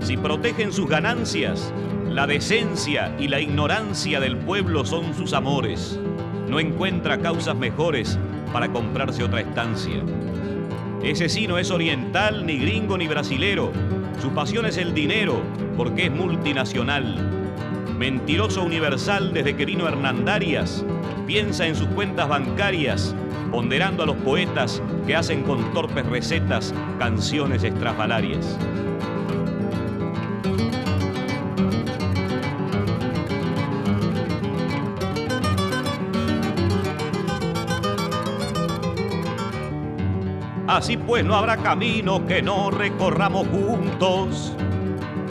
Si protegen sus ganancias, la decencia y la ignorancia del pueblo son sus amores. No encuentra causas mejores para comprarse otra estancia. Ese sí no es oriental, ni gringo, ni brasilero. Su pasión es el dinero, porque es multinacional. Mentiroso universal desde que vino Hernandarias, piensa en sus cuentas bancarias, ponderando a los poetas que hacen con torpes recetas canciones estrafalarias. Así pues no habrá camino que no recorramos juntos.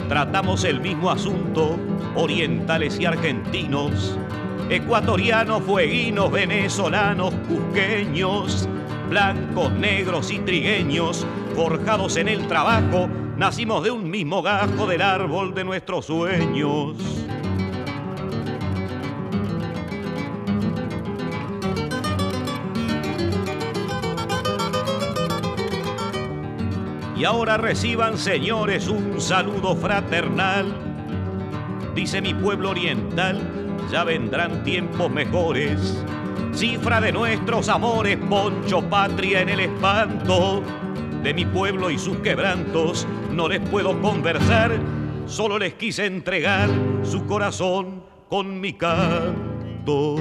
Tratamos el mismo asunto, orientales y argentinos, ecuatorianos, fueguinos, venezolanos, cusqueños, blancos, negros y trigueños, forjados en el trabajo, nacimos de un mismo gajo del árbol de nuestros sueños. Y ahora reciban, señores, un saludo fraternal. Dice mi pueblo oriental, ya vendrán tiempos mejores. Cifra de nuestros amores, poncho patria en el espanto. De mi pueblo y sus quebrantos no les puedo conversar, solo les quise entregar su corazón con mi canto.